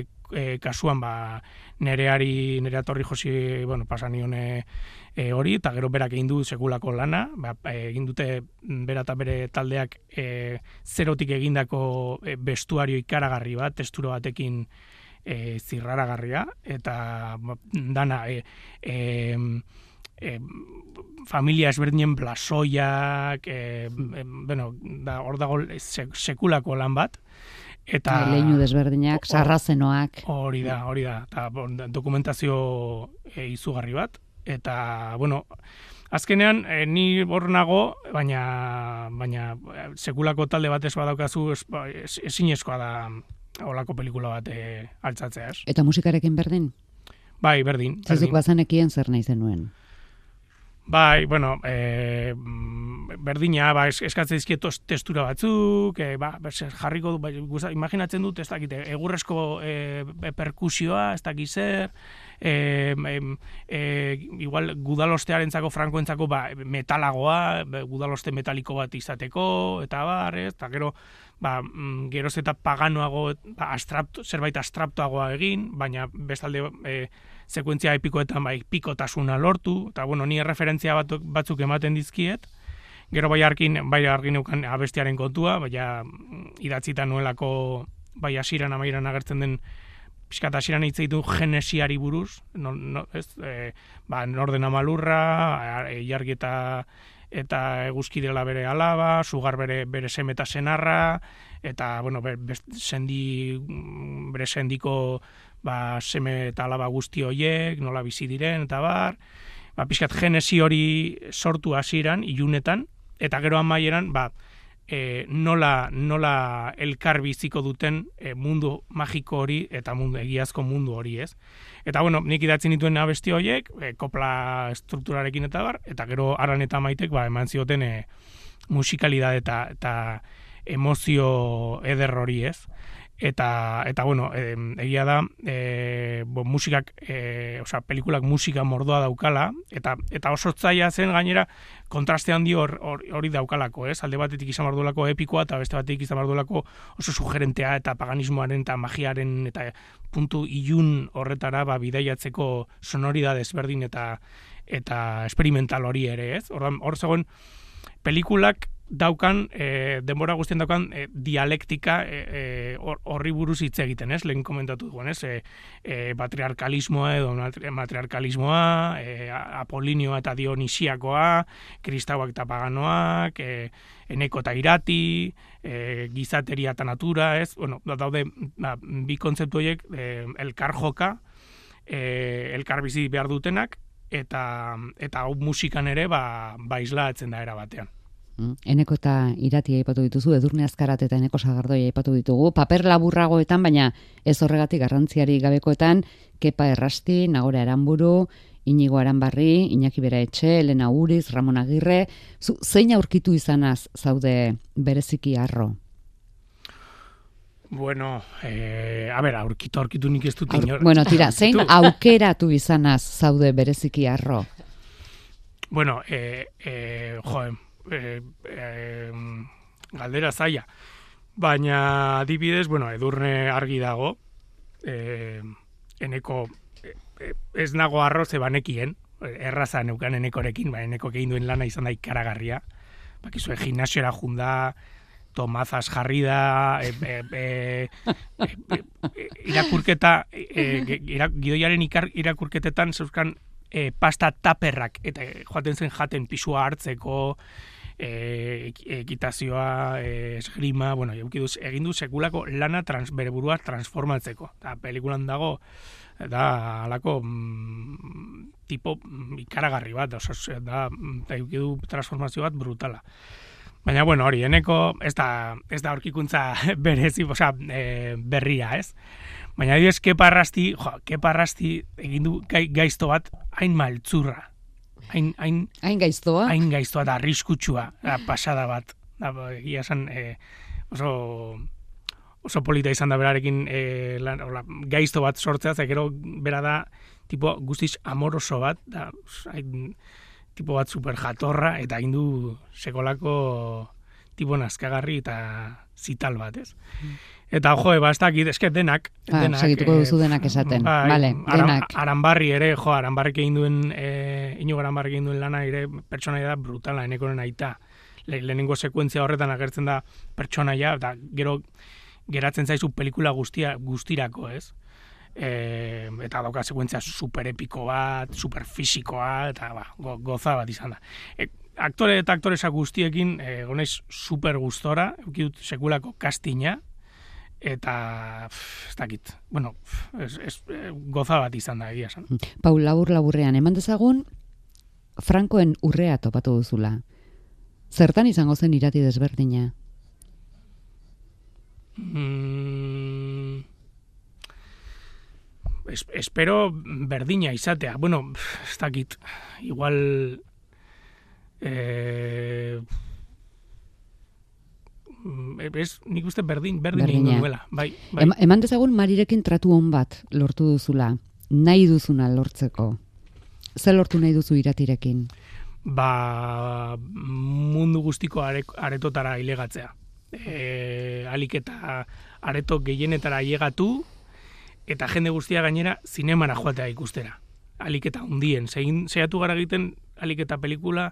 kasuan ba, nereari, nerea torri josi, bueno, pasan nion hori, eta gero berak egin du sekulako lana, ba, egin dute bera eta bere taldeak e, zerotik egindako e, bestuario ikaragarri bat, testuro batekin e, zirraragarria, eta ba, dana, e, e, familia ezberdinen blasoiak, e, bueno, da, hor dago sekulako lan bat. Eta bai, leinu desberdinak, sarrazenoak. Hori da, hori da. Eta dokumentazio e, izugarri bat. Eta, bueno, azkenean, e, ni hor nago, baina, baina sekulako talde bat ez badaukazu ezinezkoa da olako pelikula bat e, altzatzea. Eta musikarekin berdin? Bai, berdin. berdin. Zizuk bazanekien zer nahi zenuen? Bai, bueno, e, berdina, ba, eskatzen dizkiet testura batzuk, e, ba, jarriko du, ba, imaginatzen dut, ez dakit, egurrezko e, perkusioa, ez dakit zer, e, e, igual gudalostearen zako, frankoentzako, ba, metalagoa, gudaloste metaliko bat izateko, eta bar, ez, eta gero, ba, mm, geroz eta paganoago, ba, astrapto, zerbait astraptoagoa egin, baina bestalde, e, sekuentzia epikoetan bai pikotasuna lortu, eta bueno, ni referentzia batzuk, batzuk ematen dizkiet, gero bai arkin, bai arkin neukan abestiaren kontua, bai idatzita nuelako bai asiran amairan agertzen den pixkat asiran hitz ditu genesiari buruz, no, no, ez, e, ba, norden amalurra, e, jargi eta eta eguzkirela bere alaba, sugar bere, bere semeta senarra, eta, bueno, bere, sendi, bere sendiko ba, seme eta alaba guzti horiek, nola bizi diren, eta bar, ba, pixkat genesi hori sortu hasiran ilunetan, eta gero amaieran, ba, e, nola, nola elkar biziko duten e, mundu magiko hori eta mundu egiazko mundu hori, ez? Eta bueno, nik idatzen dituen abesti horiek, e, kopla strukturarekin eta bar, eta gero aran eta maitek, ba, eman zioten e, musikalidad eta, eta emozio eder hori, ez? Eta eta bueno, e, egia da, e, bo, musikak, e, osea, pelikulak musika mordoa daukala eta eta oso zaila zen gainera kontraste handi hori or, daukalako, ez? Alde batetik izan bardulako epikoa eta beste batetik izan bardulako oso sugerentea eta paganismoaren eta magiaren eta puntu ilun horretara ba bidaiatzeko sonoridade desberdin eta eta experimental hori ere, ez? Ordan hor zegoen pelikulak daukan, e, denbora guztien daukan, e, dialektika e, horri buruz hitz egiten, ez? Lehen komentatu duen, ez? E, e, patriarkalismoa edo matriarkalismoa, e, apolinioa eta dionisiakoa, kristauak eta paganoak, e, eneko eta irati, e, gizateria eta natura, ez? Bueno, daude, ba, bi kontzeptu horiek, e, elkar joka, e, elkar bizi behar dutenak, eta eta hau musikan ere ba, ba da era batean. Mm. Eneko eta irati aipatu dituzu, edurne azkarat eta eneko sagardoi aipatu ditugu, paper laburragoetan, baina ez horregatik garrantziari gabekoetan, kepa errasti, nagore aranburu, inigo aranbarri, inaki bera etxe, Elena Uriz, Ramon Agirre, zu, zein aurkitu izanaz zaude bereziki arro? Bueno, eh, a ber, aurkitu, aurkitu nik ez dut inor. Bueno, tira, zein aukeratu izanaz zaude bereziki arro? Bueno, eh, eh, joen, e, e, galdera zaia. Baina adibidez, bueno, edurne argi dago, e, eneko, e, e, ez nago arroz ebanekien, erraza neukan enekorekin, ba, eneko egin duen lana izan da ikaragarria. Bakizue, gimnasiora junda, tomazas jarri da, e, e, e, e, e, irakurketa, e, e, ira, gidoiaren ikar, irakurketetan zeuzkan e, pasta taperrak, eta e, joaten zen jaten pisua hartzeko, e, ekitazioa, e, esgrima, bueno, eukiduz, egin du sekulako lana trans, bere burua transformatzeko. Eta pelikulan dago, da alako mm, tipo mm, ikaragarri bat, oso, da, da du transformazio bat brutala. Baina, bueno, hori, eneko ez da, ez da orkikuntza berezi, oza, e, berria, ez? Baina, adibidez, keparrasti, jo, keparrasti egin du gaizto bat hain maltzurra. Hain, hain, hain gaiztoa? Hain gaiztoa da, arriskutsua, da, pasada bat. Da, egia esan, e, oso, oso polita izan da berarekin e, lan, ola, gaizto bat sortzea, ze gero bera da tipo guztiz amoroso bat, da, hain, tipo bat super jatorra, eta egin du sekolako tipo nazkagarri eta zital bat, ez? Mm. Eta jo, eba, ez dakit, eske denak. Ba, denak segituko eh, duzu denak esaten, bai, vale, denak. aranbarri ere, jo, aranbarrik egin duen, e, ino aranbarrik egin duen lana ere, pertsonaia da brutala, enekoren aita. Le, lehenengo sekuentzia horretan agertzen da pertsonaia, eta gero geratzen zaizu pelikula guztia guztirako, ez? E, eta dauka sekuentzia super epiko bat, super fisikoa, eta ba, go, goza bat izan da. E, aktore eta aktoresa guztiekin, e, gonez super gustora, eukidut sekulako kastina, eta ez dakit, bueno, ez, ez, e, goza bat izan da egia san. Paul, labur laburrean, eman dezagun, Frankoen urrea topatu duzula. Zertan izango zen irati desberdina? Mm, es, espero berdina izatea. Bueno, ez dakit, igual... Eh, ez, nik uste berdin, berdin egin duela. Bai, bai. eman dezagun marirekin tratu hon bat lortu duzula. Nahi duzuna lortzeko. Ze lortu nahi duzu iratirekin? Ba, mundu guztiko aretotara ilegatzea e, alik eta areto gehienetara llegatu, eta jende guztia gainera zinemara joatea ikustera. Alik eta hundien, zein zehatu gara egiten alik eta pelikula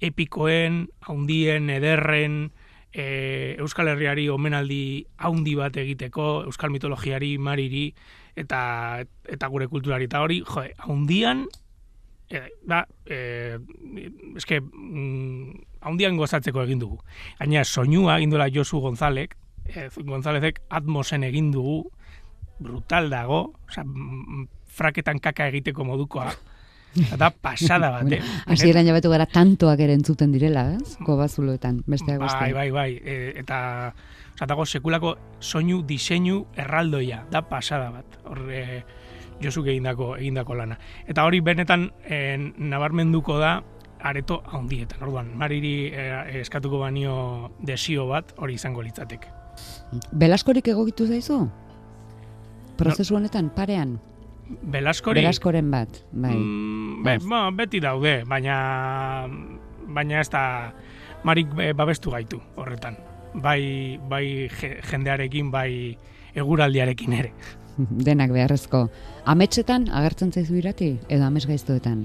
epikoen, haundien, ederren, e, Euskal Herriari omenaldi haundi bat egiteko, Euskal mitologiari, mariri, eta, eta gure kulturari. Eta hori, jo, haundian, e, da, e, eske, mm, haundian gozatzeko egin dugu. Gaina soinua egin duela Josu Gonzalek, e, Gonzalezek atmosen egin dugu, brutal dago, oza, fraketan kaka egiteko modukoa, Eta pasada bat, eh? Asi eran jabetu gara tantoak ere entzuten direla, ez? Gobazuloetan, besteak beste. Bai, bai, bai. E, eta, oza, dago sekulako soinu, diseinu, erraldoia, da pasada bat. Horre, Josuk egindako egindako lana. Eta hori benetan e, nabarmenduko da areto handietan. Orduan, mariri e, eskatuko banio desio bat hori izango litzatek. Belaskorik egokitu zaizu? Prozesu honetan, parean? Belaskori? Belaskoren bat, bai. Mm, be, ba, beti daude, baina baina ez da marik babestu gaitu horretan. Bai, bai jendearekin, bai eguraldiarekin ere. denak beharrezko. Ametsetan agertzen zaizu irati edo ames gaiztoetan?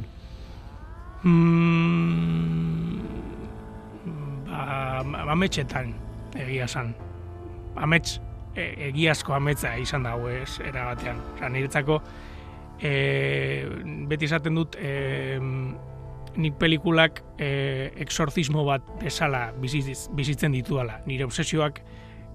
Mm, ba, ametsetan egia san. Amets e, egiazko ametza izan dago ez era batean. Osa, niretzako e, beti esaten dut e, nik pelikulak e, exorcismo bat bezala bizitzen dituala. Nire obsesioak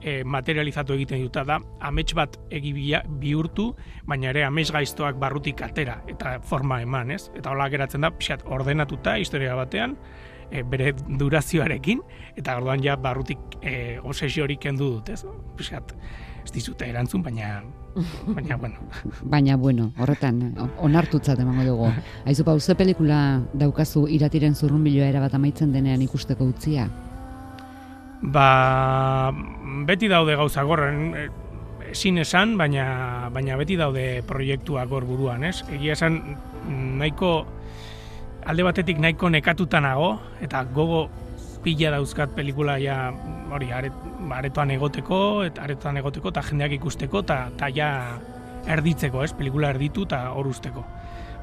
e, materializatu egiten duta da, amets bat egi bihurtu, baina ere amets gaiztoak barrutik atera eta forma eman, ez? Eta hola geratzen da, pixat, ordenatuta historia batean, e, bere durazioarekin, eta orduan ja barrutik e, obsesio hori kendu dut, ez? Pixat, ez dizute erantzun, baina baina bueno. Baina bueno, horretan onartutzat emango dugu. Aizu pauze pelikula daukazu iratiren zurrunbiloa era bat amaitzen denean ikusteko utzia? Ba, beti daude gauza gorren, eh, ezin esan, baina, baina beti daude proiektuak hor buruan, ez? Egia esan, nahiko, alde batetik nahiko nekatutanago, eta gogo pila dauzkat pelikula ja hori aret, aretoan egoteko eta aretoan egoteko eta jendeak ikusteko eta ta ja erditzeko, ez? Pelikula erditu eta hor usteko.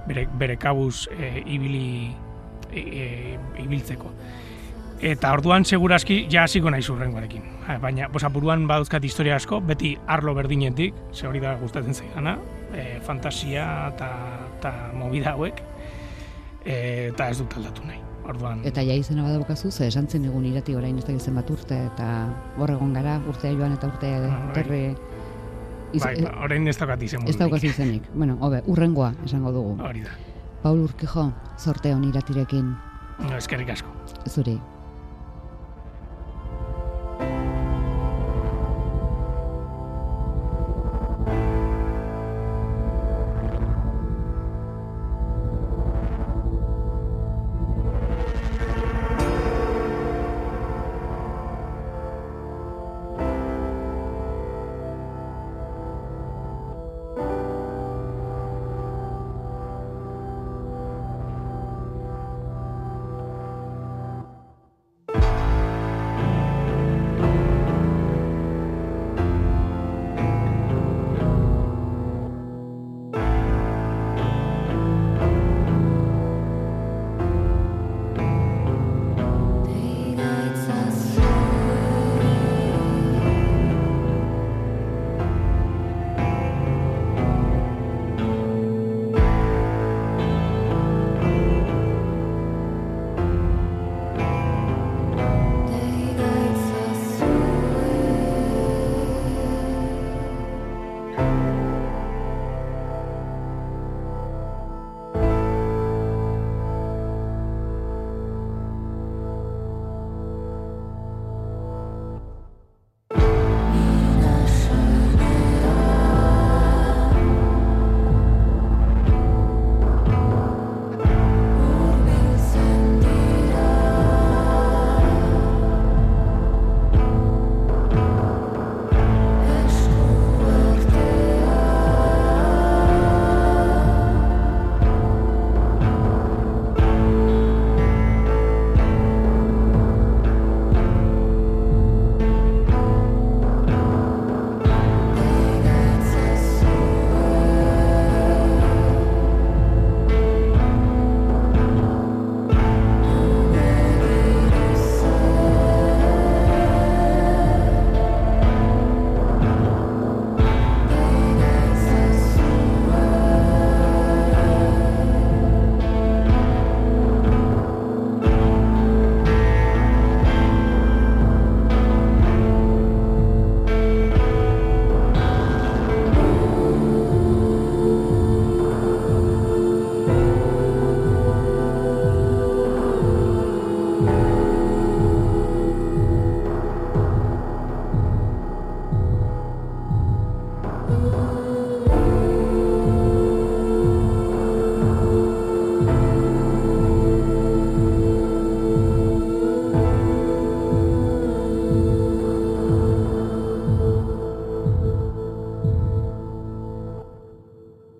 Bere, bere kabuz e, ibili e, e, ibiltzeko. Eta orduan seguraski ja hasiko naiz urrengoarekin. Baina, bosa, buruan badauzkat historia asko, beti arlo berdinetik, ze hori da gustatzen zaidana, e, fantasia eta eta movida hauek, e, eta ez dut aldatu nahi. Orduan, Eta ja izena badaukazu, ze esan zen egun irati orain ez da zen bat urte, eta hor egon gara, urtea joan eta urtea Ah, bai. terre... iz- bai, ba, orain ez daukat izen ez daukazu izenik. Bueno, hobe, urrengoa esango dugu. Hori da. Paul Urkijo, sorte hon iratirekin, No, eskerrik asko. zuri.